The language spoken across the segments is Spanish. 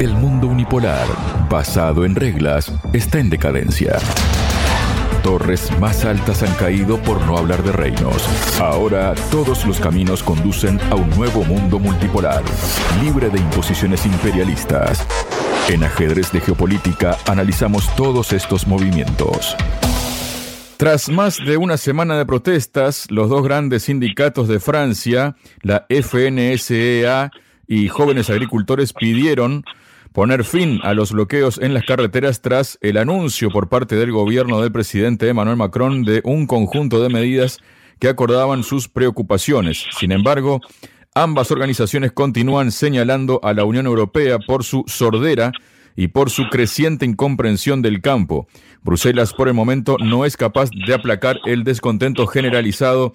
El mundo unipolar, basado en reglas, está en decadencia. Torres más altas han caído por no hablar de reinos. Ahora todos los caminos conducen a un nuevo mundo multipolar, libre de imposiciones imperialistas. En ajedrez de geopolítica analizamos todos estos movimientos. Tras más de una semana de protestas, los dos grandes sindicatos de Francia, la FNSEA y jóvenes agricultores, pidieron poner fin a los bloqueos en las carreteras tras el anuncio por parte del gobierno del presidente Emmanuel Macron de un conjunto de medidas que acordaban sus preocupaciones. Sin embargo, ambas organizaciones continúan señalando a la Unión Europea por su sordera y por su creciente incomprensión del campo. Bruselas por el momento no es capaz de aplacar el descontento generalizado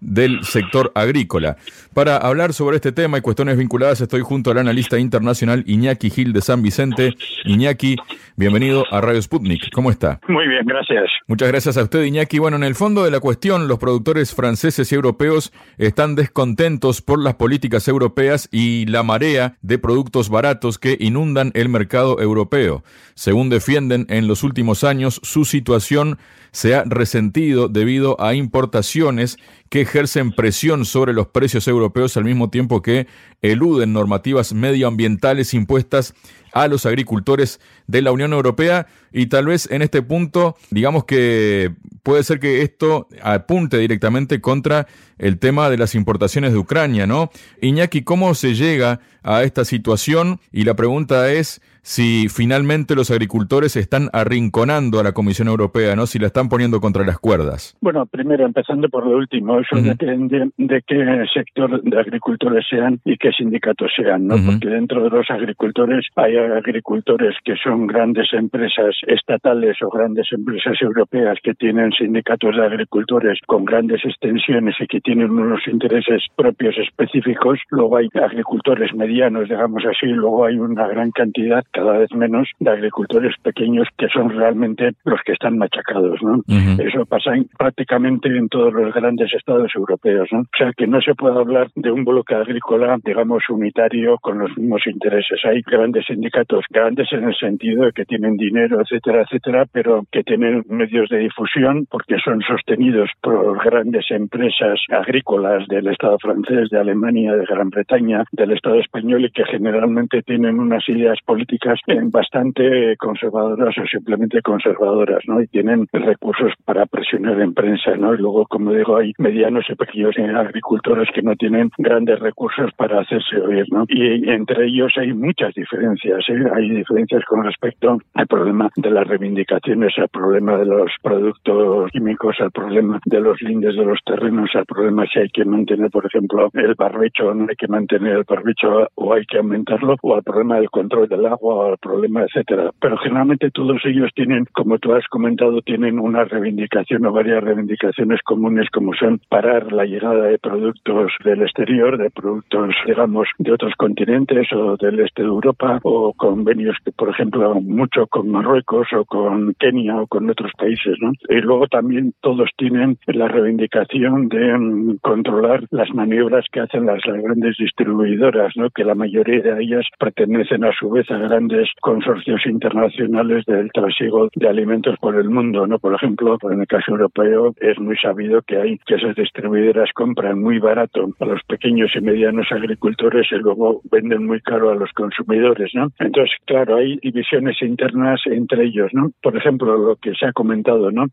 del sector agrícola. Para hablar sobre este tema y cuestiones vinculadas estoy junto al analista internacional Iñaki Gil de San Vicente. Iñaki, bienvenido a Radio Sputnik. ¿Cómo está? Muy bien, gracias. Muchas gracias a usted, Iñaki. Bueno, en el fondo de la cuestión, los productores franceses y europeos están descontentos por las políticas europeas y la marea de productos baratos que inundan el mercado europeo. Según defienden en los últimos años, su situación se ha resentido debido a importaciones que ejercen presión sobre los precios europeos al mismo tiempo que eluden normativas medioambientales impuestas a los agricultores de la Unión Europea y tal vez en este punto digamos que puede ser que esto apunte directamente contra el tema de las importaciones de Ucrania, ¿no? Iñaki, ¿cómo se llega a esta situación? Y la pregunta es si finalmente los agricultores están arrinconando a la Comisión Europea, ¿no? Si la están poniendo contra las cuerdas. Bueno, primero empezando por lo último, eso depende de qué sector de agricultores sean y qué sindicatos sean, ¿no? Porque dentro de los agricultores hay agricultores que son grandes empresas estatales o grandes empresas europeas que tienen sindicatos de agricultores con grandes extensiones y que tienen unos intereses propios específicos. Luego hay agricultores medianos, digamos así, luego hay una gran cantidad cada vez menos de agricultores pequeños que son realmente los que están machacados. ¿no? Eso pasa prácticamente en todos los grandes estados europeos. ¿no? O sea que no se puede hablar de un bloque agrícola, digamos, unitario con los mismos intereses. Hay grandes sindicatos, grandes en el sentido de que tienen dinero, etcétera, etcétera, pero que tienen medios de difusión porque son sostenidos por grandes empresas agrícolas del Estado francés, de Alemania, de Gran Bretaña, del Estado español y que generalmente tienen unas ideas políticas bastante conservadoras o simplemente conservadoras, ¿no? Y tienen recursos para presionar en prensa, ¿no? Y luego, como digo, hay medianos y pequeños agricultores que no tienen grandes recursos para hacerse oír, ¿no? Y entre ellos hay muchas diferencias, ¿eh? Hay diferencias con respecto al problema de las reivindicaciones, al problema de los productos químicos, al problema de los lindes de los terrenos, al problema si hay que mantener, por ejemplo, el barbecho o no hay que mantener el barbecho o hay que aumentarlo, o al problema del control del agua al problema, etcétera. Pero generalmente todos ellos tienen, como tú has comentado, tienen una reivindicación o varias reivindicaciones comunes como son parar la llegada de productos del exterior, de productos, digamos, de otros continentes o del este de Europa o convenios que, por ejemplo, mucho con Marruecos o con Kenia o con otros países, ¿no? Y luego también todos tienen la reivindicación de mm, controlar las maniobras que hacen las, grandes distribuidoras, ¿no? Que la mayoría de ellas pertenecen a su vez a grandes grandes consorcios internacionales del trasiego de alimentos por el mundo, ¿no? Por ejemplo, en el caso europeo es muy sabido que hay que esas distribuidoras compran muy barato a los pequeños y medianos agricultores y luego venden muy caro a los consumidores, ¿no? Entonces, claro, hay divisiones internas entre ellos, ¿no? Por ejemplo, lo que se ha comentado, ¿no?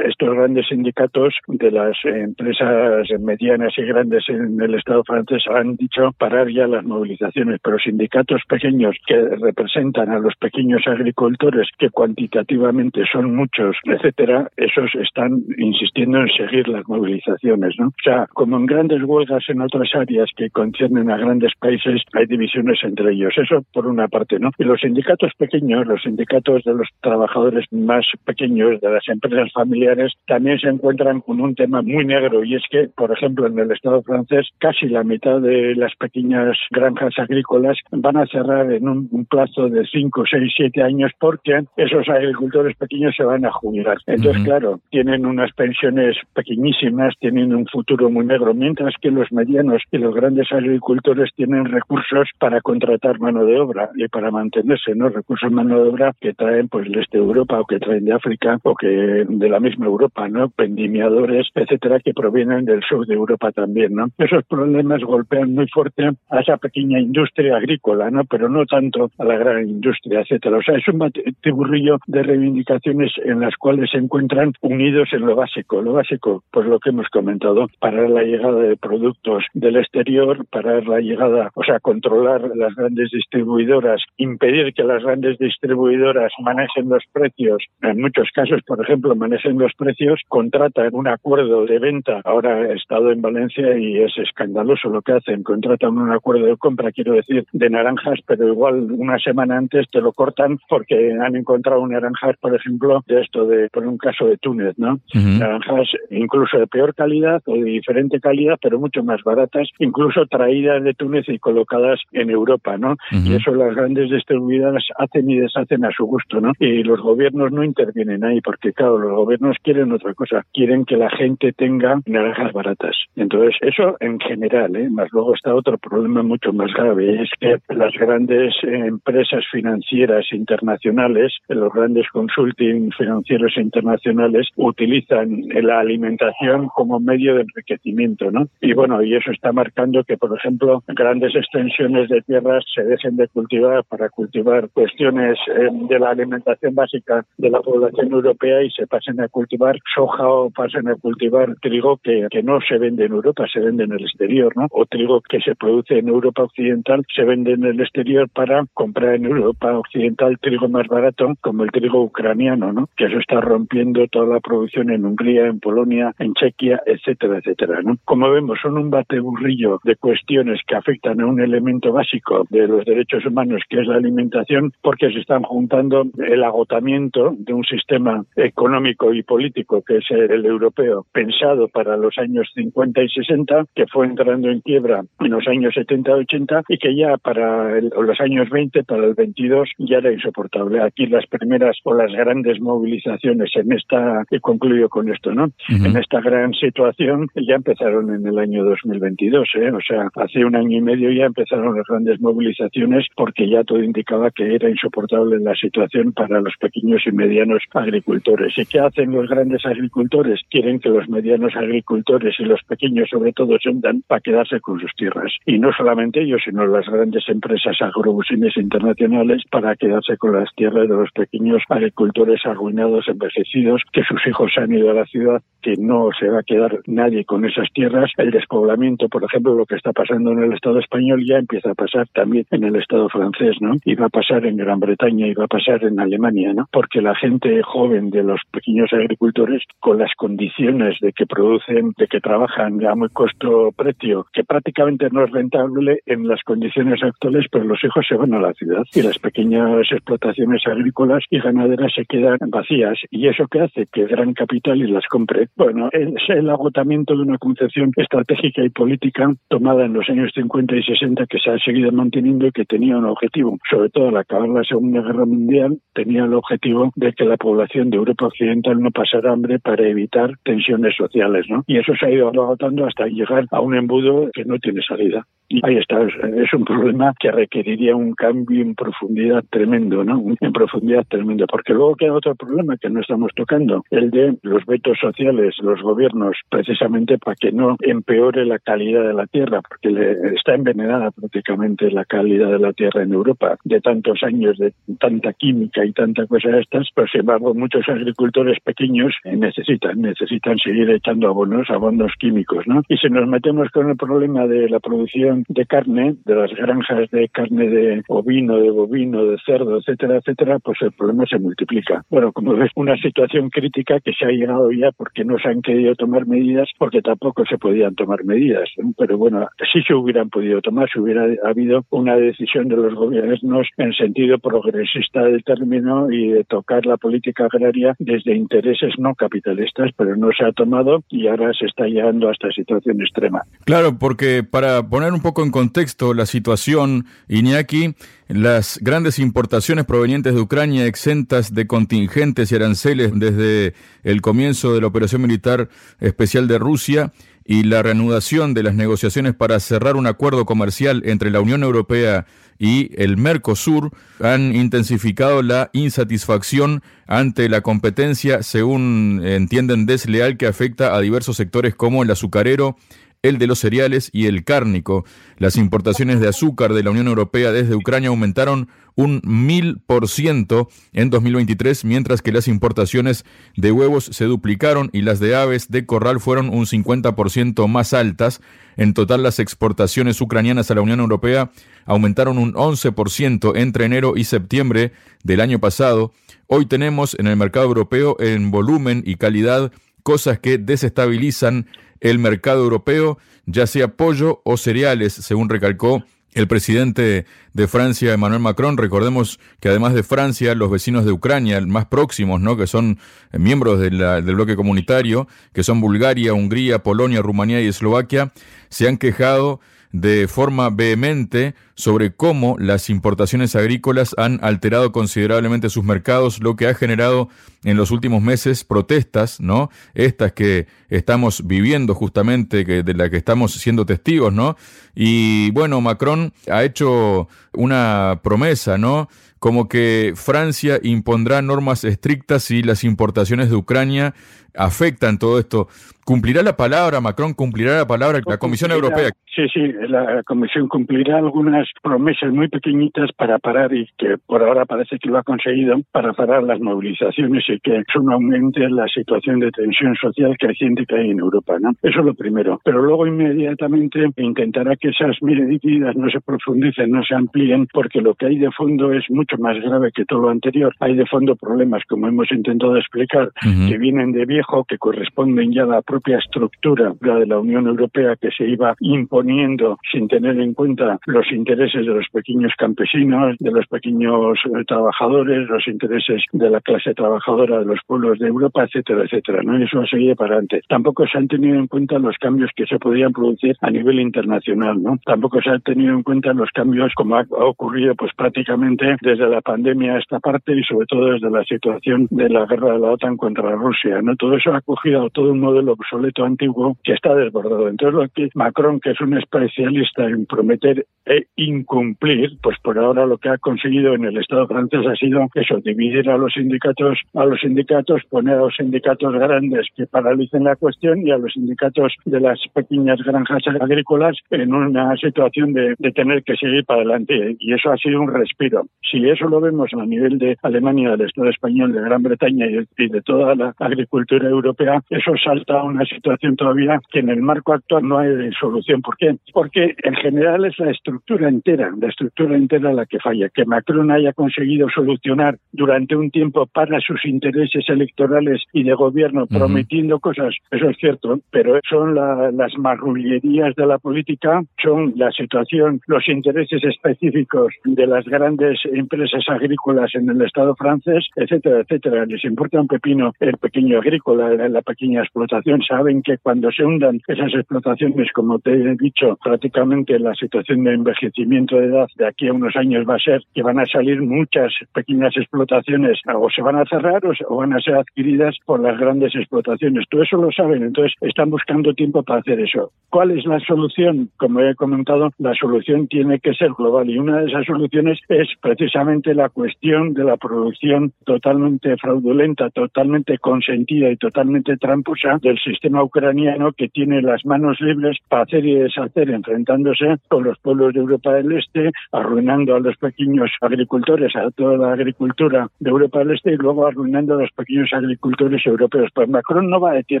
Estos grandes sindicatos de las empresas medianas y grandes en el Estado francés han dicho parar ya las movilizaciones, pero sindicatos pequeños que representan a los pequeños agricultores, que cuantitativamente son muchos, etcétera, esos están insistiendo en seguir las movilizaciones, ¿no? O sea, como en grandes huelgas en otras áreas que conciernen a grandes países, hay divisiones entre ellos. Eso por una parte, ¿no? Y los sindicatos pequeños, los sindicatos de los trabajadores más pequeños, de las empresas familiares, también se encuentran con un tema muy negro y es que, por ejemplo, en el Estado francés, casi la mitad de las pequeñas granjas agrícolas van a cerrar en un, plazo de 5, 6, 7 años porque esos agricultores pequeños se van a jubilar. Entonces, claro, tienen unas pensiones pequeñísimas, tienen un futuro muy negro, mientras que los medianos y los grandes agricultores tienen recursos para contratar mano de obra. y para mantenerse, ¿no? Recursos de mano de obra que traen pues el este de Europa o que traen de África o que de la misma Europa, ¿no? Pendimiadores, etcétera, que provienen del sur de Europa también, ¿no? Esos problemas golpean muy fuerte a esa pequeña industria agrícola, ¿no? Pero no tanto a la gran industria, etcétera. O sea, es un tiburrillo de reivindicaciones en las cuales se encuentran unidos en lo básico. Lo básico, pues lo que hemos comentado, parar la llegada de productos del exterior, parar la llegada, o sea, controlar las grandes distribuidoras, impedir que las grandes distribuidoras manejen los precios. En muchos casos, por ejemplo, manejen los precios, contratan un acuerdo de venta. Ahora he estado en Valencia y es escandaloso lo que hacen. Contratan un acuerdo de compra, quiero decir, de naranjas, pero igual una semana antes te lo cortan porque han encontrado naranjas, por ejemplo, de esto de, por un caso de Túnez, ¿no? Naranjas incluso de peor calidad o de diferente calidad, pero mucho más baratas, incluso traídas de Túnez y colocadas en Europa, ¿no? Y eso las grandes distribuidoras hacen y deshacen a su gusto, ¿no? Y los gobiernos no intervienen ahí porque, claro, los gobiernos quieren otra cosa, quieren que la gente tenga naranjas baratas. Entonces, eso en general, ¿eh? Más luego está otro problema mucho más grave, es que las grandes empresas financieras internacionales, los grandes consulting financieros internacionales utilizan la alimentación como medio de enriquecimiento, ¿no? Y bueno, y eso está marcando que, por ejemplo, grandes extensiones de tierras se dejen de cultivar para cultivar cuestiones eh, de la alimentación básica de la población europea y se pasen a cultivar soja o pasen a cultivar trigo que, que no se vende en Europa, se vende en el exterior, ¿no? O trigo que se produce en Europa Occidental se vende en el exterior para comprar en Europa Occidental trigo más barato, como el trigo ucraniano, ¿no? Que eso está rompiendo toda la producción en Hungría, en Polonia, en Chequia, etcétera, etcétera, ¿no? Como vemos, son un bateburrillo de cuestiones que afectan a un elemento básico de los derechos humanos, que es la alimentación, porque se están juntando el agotamiento de un sistema económico y político que es el europeo, pensado para los años 50 y 60, que fue entrando en quiebra en los años 70 y 80 y que ya para los años 20, para el 22, ya era insoportable. Aquí las primeras o las grandes movilizaciones en esta, y concluyo con esto, ¿no? En esta gran situación ya empezaron en el año 2022, ¿eh? O sea, hace un año y medio ya empezaron las grandes movilizaciones porque ya todo indicaba que era insoportable la situación para los pequeños y medianos agricultores. ¿Y qué hacen los grandes agricultores? Quieren que los medianos agricultores y los pequeños sobre todo se hundan para quedarse con sus tierras. Y no solamente ellos, sino las grandes empresas agrobusines internacionales para quedarse con las tierras de los pequeños agricultores arruinados, envejecidos, que sus hijos han ido a la ciudad, que no se va a quedar nadie con esas tierras. El despoblamiento, por ejemplo, lo que está pasando en el Estado español ya empieza a pasar también en el Estado francés, ¿no? Y va a pasar en Gran Bretaña y va a pasar en Alemania, ¿no? Porque la gente joven de los pequeños agricultores, con las condiciones de que producen, de que trabajan a muy costo-precio, que prácticamente no es rentable en las condiciones actuales, pero los hijos se van a la ciudad y las pequeñas explotaciones agrícolas y ganaderas se quedan vacías. ¿Y eso qué hace? Que gran capital y las compre. Bueno, es el agotamiento de una concepción estratégica y política tomada en los años 50 y 60 que se ha seguido manteniendo y que tenía un objetivo, sobre todo al acabar la Segunda Guerra Mundial, tenía el objetivo de que la población de Europa Occidental no pasara hambre para evitar tensiones sociales, ¿no? Y eso se ha ido agotando hasta llegar a un embudo que no tiene salida. Y ahí está, es un problema que requeriría un cambio en profundidad tremendo, ¿no? En profundidad tremendo, porque luego queda otro problema que no estamos tocando, el de los vetos sociales, los gobiernos, precisamente para que no empeore la calidad de la tierra, porque le está envenenada prácticamente la calidad de la tierra en Europa, de tantos años de tanta química y tanta cosa de estas, pero sin embargo muchos agricultores pequeños necesitan, necesitan seguir echando abonos, abonos químicos, ¿no? Y si nos metemos con el problema de la producción de carne, de las granjas de carne de ovino, de bovino, de cerdo, etcétera, etcétera, pues el problema se multiplica. Bueno, como ves, una situación crítica que se ha llegado ya porque no se han querido tomar medidas, porque tampoco se podían tomar medidas. Pero bueno, sí se hubieran podido tomar si hubiera habido una decisión de los gobiernos en sentido progresista del término y de tocar la política agraria desde intereses no capitalistas, pero no se ha tomado y ahora se está llegando a esta situación extrema. Claro, porque para poner un poco en contexto la situación, Iñaki, las grandes importaciones provenientes de Ucrania exentas de contingentes y aranceles desde el comienzo de la operación militar especial de Rusia y la reanudación de las negociaciones para cerrar un acuerdo comercial entre la Unión Europea y el Mercosur han intensificado la insatisfacción ante la competencia, según entienden, desleal que afecta a diversos sectores como el azucarero, el de los cereales y el cárnico. Las importaciones de azúcar de la Unión Europea desde Ucrania aumentaron un mil por ciento en 2023, mientras que las importaciones de huevos se duplicaron y las de aves de corral fueron un 50% más altas. En total, las exportaciones ucranianas a la Unión Europea aumentaron un 11% entre enero y septiembre del año pasado. Hoy tenemos en el mercado europeo en volumen y calidad cosas que desestabilizan el mercado europeo, ya sea pollo o cereales, según recalcó el presidente de Francia, Emmanuel Macron. Recordemos que además de Francia, los vecinos de Ucrania, más próximos, ¿no? que son miembros del bloque comunitario, que son Bulgaria, Hungría, Polonia, Rumanía y Eslovaquia, se han quejado de forma vehemente sobre cómo las importaciones agrícolas han alterado considerablemente sus mercados, lo que ha generado en los últimos meses protestas, ¿no? Estas que estamos viviendo justamente, que, de las que estamos siendo testigos, ¿no? Y bueno, Macron ha hecho una promesa, ¿no? Como que Francia impondrá normas estrictas si las importaciones de Ucrania afectan todo esto. ¿Cumplirá la palabra, Macron cumplirá la palabra la Comisión Europea? Sí, sí, la Comisión cumplirá algunas promesas muy pequeñitas para parar y que por ahora parece que lo ha conseguido para parar las movilizaciones y que eso no aumente la situación de tensión social creciente que hay en Europa, ¿no? Eso es lo primero. Pero luego inmediatamente intentará que esas medidas no se profundicen, no se amplíen, porque lo que hay de fondo es mucho más grave que todo lo anterior. Hay de fondo problemas, como hemos intentado explicar, que vienen de viejo, que corresponden ya a la propia estructura de la Unión Europea que se iba imponiendo sin tener en cuenta los intereses de los pequeños campesinos, de los pequeños eh, trabajadores, los intereses de la clase trabajadora de los pueblos de Europa, etcétera, etcétera. ¿no? Eso seguir para adelante. Tampoco se han tenido en cuenta los cambios que se podían producir a nivel internacional. ¿no? Tampoco se han tenido en cuenta los cambios como ha ocurrido pues prácticamente desde la pandemia a esta parte y sobre todo desde la situación de la guerra de la OTAN contra Rusia. ¿no? Todo eso ha cogido todo un modelo obsoleto antiguo que está desbordado. Entonces, lo que Macron, que es un especialista en prometer e incumplir, pues por ahora lo que ha conseguido en el Estado francés ha sido eso, dividir a los sindicatos, a los sindicatos, poner a los sindicatos grandes que paralicen la cuestión y a los sindicatos de las pequeñas granjas agrícolas en una situación de, tener que seguir para adelante. Y eso ha sido un respiro. Si eso lo vemos a nivel de Alemania, del Estado español, de Gran Bretaña y de toda la agricultura europea, eso salta a una situación todavía que en el marco actual no hay solución. ¿Por qué? Porque en general es la estructura entera, la estructura entera la que falla. Que Macron haya conseguido solucionar durante un tiempo para sus intereses electorales y de gobierno, prometiendo cosas, eso es cierto, pero son las marrullerías de la política, son la situación, los intereses específicos de las grandes empresas agrícolas en el Estado francés, etcétera, etcétera. Les importa un pepino el pequeño agrícola, la pequeña explotación. Saben que cuando se hundan esas explotaciones, como te he dicho, prácticamente la situación de envejecimiento de edad de aquí a unos años va a ser que van a salir muchas pequeñas explotaciones o se van a cerrar o, van a ser adquiridas por las grandes explotaciones. Todo eso lo saben, entonces están buscando tiempo para hacer eso. ¿Cuál es la solución? Como he comentado, la solución tiene que ser global y una de esas soluciones es precisamente la cuestión de la producción totalmente fraudulenta, totalmente consentida y totalmente tramposa del sistema ucraniano que tiene las manos libres para hacer y deshacer enfrentándose con los pueblos de Europa del Este, arruinando a los pequeños agricultores, a toda la agricultura de Europa del Este y luego arruinando a los pequeños agricultores europeos. Pues Macron no va a decir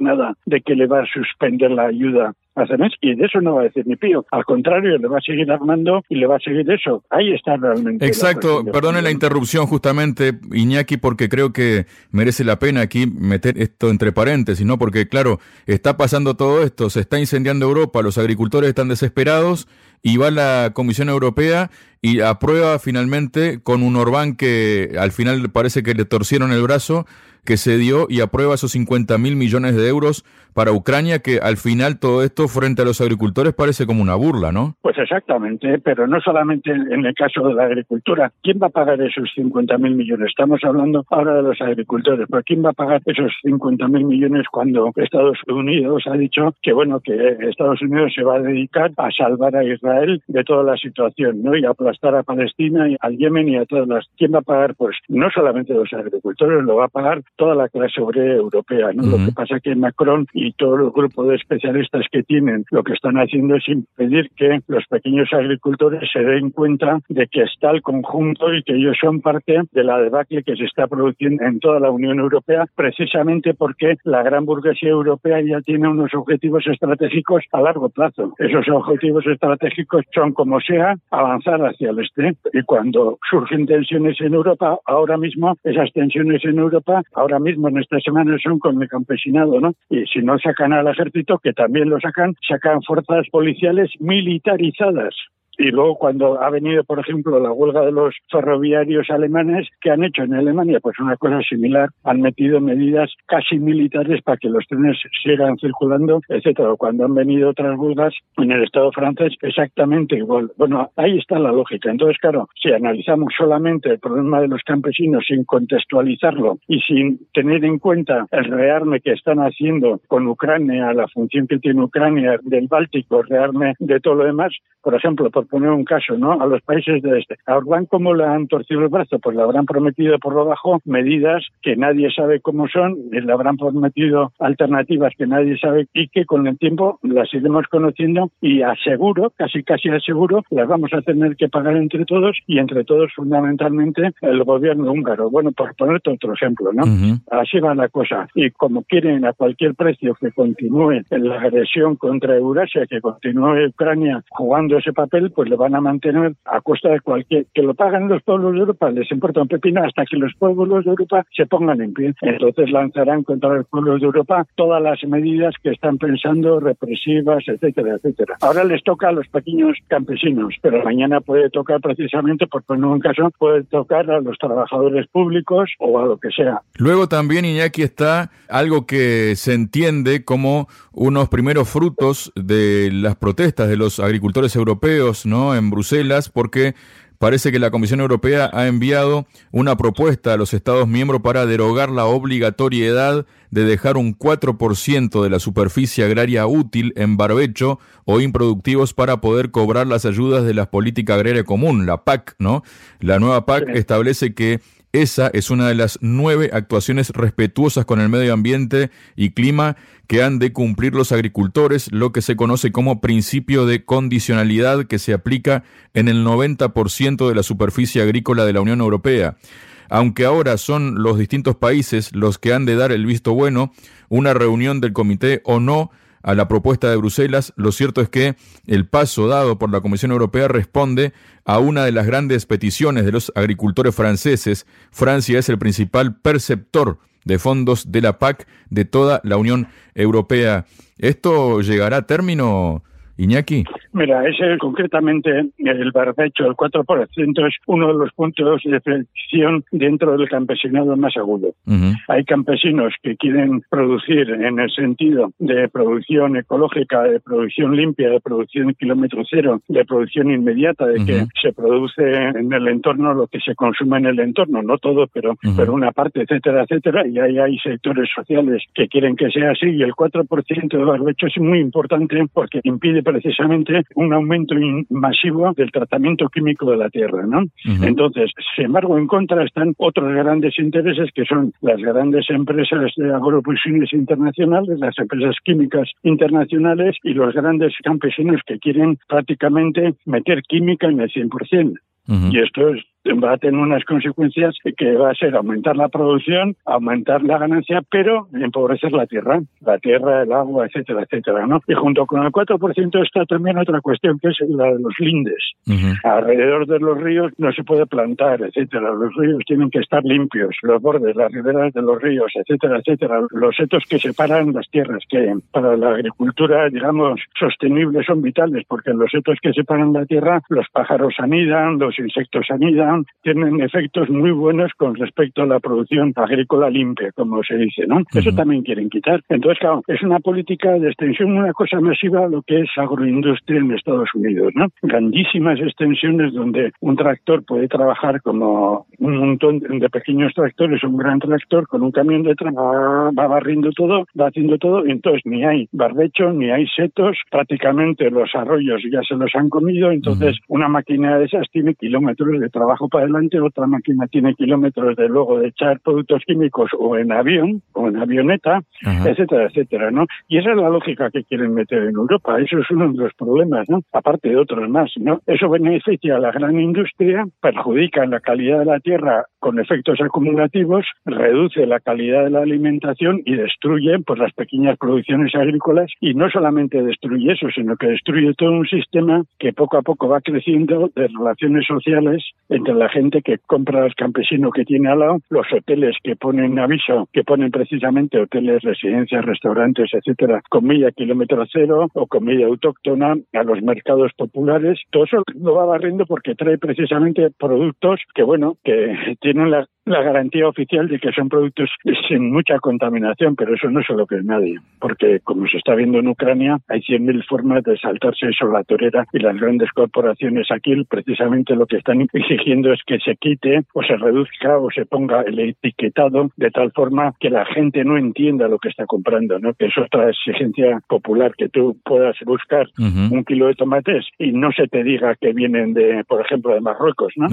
nada de que le va a suspender la ayuda hace mes y de eso no va a decir ni pío. Al contrario, le va a seguir armando y le va a seguir eso. Ahí está realmente. Exacto, perdone la interrupción justamente, Iñaki, porque creo que merece la pena aquí meter esto entre paréntesis, ¿no? Porque claro, está pasando todo esto, se está incendiando Europa, los agricultores están desesperados y va la Comisión Europea y aprueba finalmente con un Orbán que al final parece que le torcieron el brazo que se dio y aprueba esos 50 mil millones de euros para Ucrania, que al final todo esto frente a los agricultores parece como una burla, ¿no? Pues exactamente, pero no solamente en el caso de la agricultura. ¿Quién va a pagar esos 50 mil millones? Estamos hablando ahora de los agricultores, pero ¿quién va a pagar esos 50 mil millones cuando Estados Unidos ha dicho que, bueno, que Estados Unidos se va a dedicar a salvar a Israel de toda la situación, ¿no? Y aplastar a Palestina, y al Yemen y a todas las. ¿Quién va a pagar? Pues no solamente los agricultores, lo va a pagar toda la clase obrera europea. ¿no? Lo que pasa es que Macron y todo el grupo de especialistas que tienen lo que están haciendo es impedir que los pequeños agricultores se den cuenta de que está el conjunto y que ellos son parte de la debacle que se está produciendo en toda la Unión Europea, precisamente porque la gran burguesía europea ya tiene unos objetivos estratégicos a largo plazo. Esos objetivos estratégicos son, como sea, avanzar hacia el este. Y cuando surgen tensiones en Europa, ahora mismo esas tensiones en Europa ahora mismo en esta semana son con el campesinado, ¿no? Y si no sacan al ejército, que también lo sacan, sacan fuerzas policiales militarizadas. Y luego cuando ha venido, por ejemplo, la huelga de los ferroviarios alemanes, que han hecho en Alemania? Pues una cosa similar. Han metido medidas casi militares para que los trenes sigan circulando, etcétera. Cuando han venido otras huelgas en el Estado francés, exactamente igual. Bueno, ahí está la lógica. Entonces, claro, si analizamos solamente el problema de los campesinos sin contextualizarlo y sin tener en cuenta el rearme que están haciendo con Ucrania, la función que tiene Ucrania del Báltico, rearme de todo lo demás, por ejemplo, por poner un caso, ¿no? A los países del este. A Orbán, ¿cómo le han torcido el brazo? Pues le habrán prometido por lo bajo medidas que nadie sabe cómo son, le habrán prometido alternativas que nadie sabe y que con el tiempo las iremos conociendo y aseguro, casi casi aseguro, las vamos a tener que pagar entre todos y entre todos fundamentalmente el gobierno húngaro. Bueno, por ponerte otro ejemplo, ¿no? Así va la cosa. Y como quieren a cualquier precio que continúe la agresión contra Eurasia, que continúe Ucrania jugando ese papel, pues lo van a mantener a costa de cualquier que lo pagan los pueblos de Europa, les importa un pepino hasta que los pueblos de Europa se pongan en pie. Entonces lanzarán contra los pueblos de Europa todas las medidas que están pensando, represivas, etcétera, etcétera. Ahora les toca a los pequeños campesinos, pero mañana puede tocar precisamente, por poner un caso, puede tocar a los trabajadores públicos o a lo que sea. Luego también, Iñaki, está algo que se entiende como unos primeros frutos de las protestas de los agricultores europeos ¿no? en Bruselas porque parece que la Comisión Europea ha enviado una propuesta a los Estados miembros para derogar la obligatoriedad de dejar un 4% de la superficie agraria útil en barbecho o improductivos para poder cobrar las ayudas de la política agraria común, la PAC, ¿no? La nueva PAC establece que esa es una de las nueve actuaciones respetuosas con el medio ambiente y clima que han de cumplir los agricultores, lo que se conoce como principio de condicionalidad que se aplica en el 90% de la superficie agrícola de la Unión Europea. Aunque ahora son los distintos países los que han de dar el visto bueno, una reunión del comité o no a la propuesta de Bruselas, lo cierto es que el paso dado por la Comisión Europea responde a una de las grandes peticiones de los agricultores franceses. Francia es el principal perceptor de fondos de la PAC de toda la Unión Europea. ¿Esto llegará a término, Iñaki? Mira, ese concretamente el barbecho, el 4%, es uno de los puntos de fricción dentro del campesinado más agudo. Hay campesinos que quieren producir en el sentido de producción ecológica, de producción limpia, de producción kilómetro cero, de producción inmediata, de que se produce en el entorno lo que se consume en el entorno, no todo, pero, pero una parte, etcétera, etcétera. Y ahí hay sectores sociales que quieren que sea así y el 4% de barbecho es muy importante porque impide precisamente un aumento masivo del tratamiento químico de la tierra, ¿no? Entonces, sin embargo, en contra están otros grandes intereses que son las grandes empresas de agroproducciones internacionales, las empresas químicas internacionales y los grandes campesinos que quieren prácticamente meter química en el 100%. Y esto es va a tener unas consecuencias que va a ser aumentar la producción, aumentar la ganancia, pero empobrecer la tierra, la tierra, el agua, etcétera, etcétera, ¿no? Y junto con el 4% está también otra cuestión que es la de los lindes. Alrededor de los ríos no se puede plantar, etcétera. Los ríos tienen que estar limpios, los bordes, las riberas de los ríos, etcétera, etcétera. Los setos que separan las tierras, que para la agricultura, digamos, sostenible son vitales, porque los setos que separan la tierra, los pájaros anidan, los insectos anidan, tienen efectos muy buenos con respecto a la producción agrícola limpia, como se dice, ¿no? Eso también quieren quitar. Entonces, claro, es una política de extensión, una cosa masiva a lo que es agroindustria en Estados Unidos, ¿no? Grandísimas extensiones donde un tractor puede trabajar como un montón de pequeños tractores, un gran tractor con un camión detrás, va, va barriendo todo, va haciendo todo, y entonces ni hay barbecho, ni hay setos, prácticamente los arroyos ya se los han comido, entonces una máquina de esas tiene kilómetros de trabajo para adelante, otra máquina tiene kilómetros de luego de echar productos químicos o en avión o en avioneta, etcétera, etcétera, ¿no? Y esa es la lógica que quieren meter en Europa, eso es uno de los problemas, ¿no? Aparte de otros más, ¿no? Eso beneficia a la gran industria, perjudica la calidad de la tierra con efectos acumulativos, reduce la calidad de la alimentación y destruye pues las pequeñas producciones agrícolas y no solamente destruye eso, sino que destruye todo un sistema que poco a poco va creciendo de relaciones sociales entre la gente que compra al campesino que tiene al lado, los hoteles que ponen aviso, que ponen precisamente hoteles, residencias, restaurantes, etcétera, comida kilómetro cero o comida autóctona a los mercados populares, todo eso lo va barriendo porque trae precisamente productos que bueno, que tienen la la garantía oficial de que son productos sin mucha contaminación, pero eso no se lo cree nadie, porque como se está viendo en Ucrania, hay 100.000 formas de saltarse eso la torera y las grandes corporaciones aquí precisamente lo que están exigiendo es que se quite o se reduzca o se ponga el etiquetado de tal forma que la gente no entienda lo que está comprando, ¿no? Que es otra exigencia popular, que tú puedas buscar un kilo de tomates y no se te diga que vienen de, por ejemplo, de Marruecos, ¿no?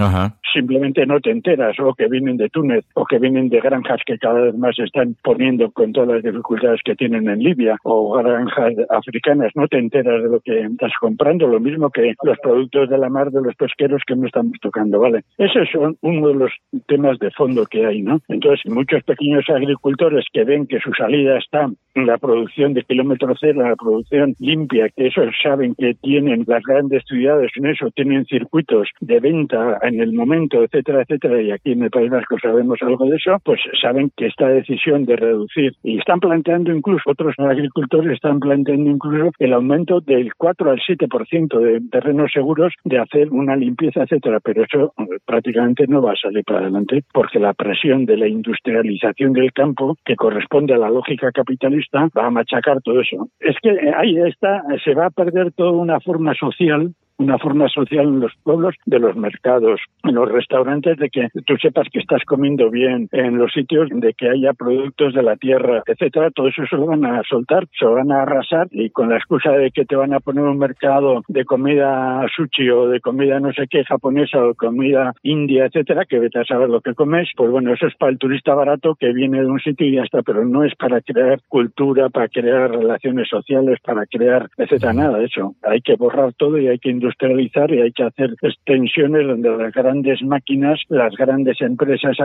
Simplemente no te enteras o que vienen de de Túnez o que vienen de granjas que cada vez más están poniendo con todas las dificultades que tienen en Libia o granjas africanas, no te enteras de lo que estás comprando, lo mismo que los productos de la mar de los pesqueros que no estamos tocando, ¿vale? Esos son uno de los temas de fondo que hay, ¿no? Entonces, muchos pequeños agricultores que ven que su salida está la producción de kilómetro cero, la producción limpia, que eso saben que tienen las grandes ciudades en eso, tienen circuitos de venta en el momento, etcétera, etcétera, y aquí en el País Vasco sabemos algo de eso, pues saben que esta decisión de reducir y están planteando incluso, otros agricultores están planteando incluso el aumento del 4 al 7% de terrenos seguros de hacer una limpieza, etcétera, pero eso eh, prácticamente no va a salir para adelante porque la presión de la industrialización del campo que corresponde a la lógica capitalista va a machacar todo eso. Es que ahí está, se va a perder toda una forma social una forma social en los pueblos, de los mercados, en los restaurantes, de que tú sepas que estás comiendo bien, en los sitios de que haya productos de la tierra, etcétera, todo eso se lo van a soltar, se lo van a arrasar y con la excusa de que te van a poner un mercado de comida sushi o de comida no sé qué japonesa o comida india, etcétera, que vete a saber lo que comes, pues bueno, eso es para el turista barato que viene de un sitio y ya está, pero no es para crear cultura, para crear relaciones sociales, para crear, etcétera, nada de eso. Hay que borrar todo y hay que industrializar y hay que hacer extensiones donde las grandes máquinas, las grandes empresas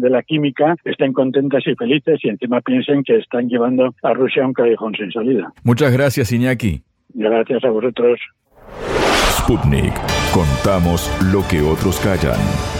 de la química estén contentas y felices y encima piensen que están llevando a Rusia a un callejón sin salida. Muchas gracias, Iñaki. Gracias a vosotros. Sputnik. Contamos lo que otros callan.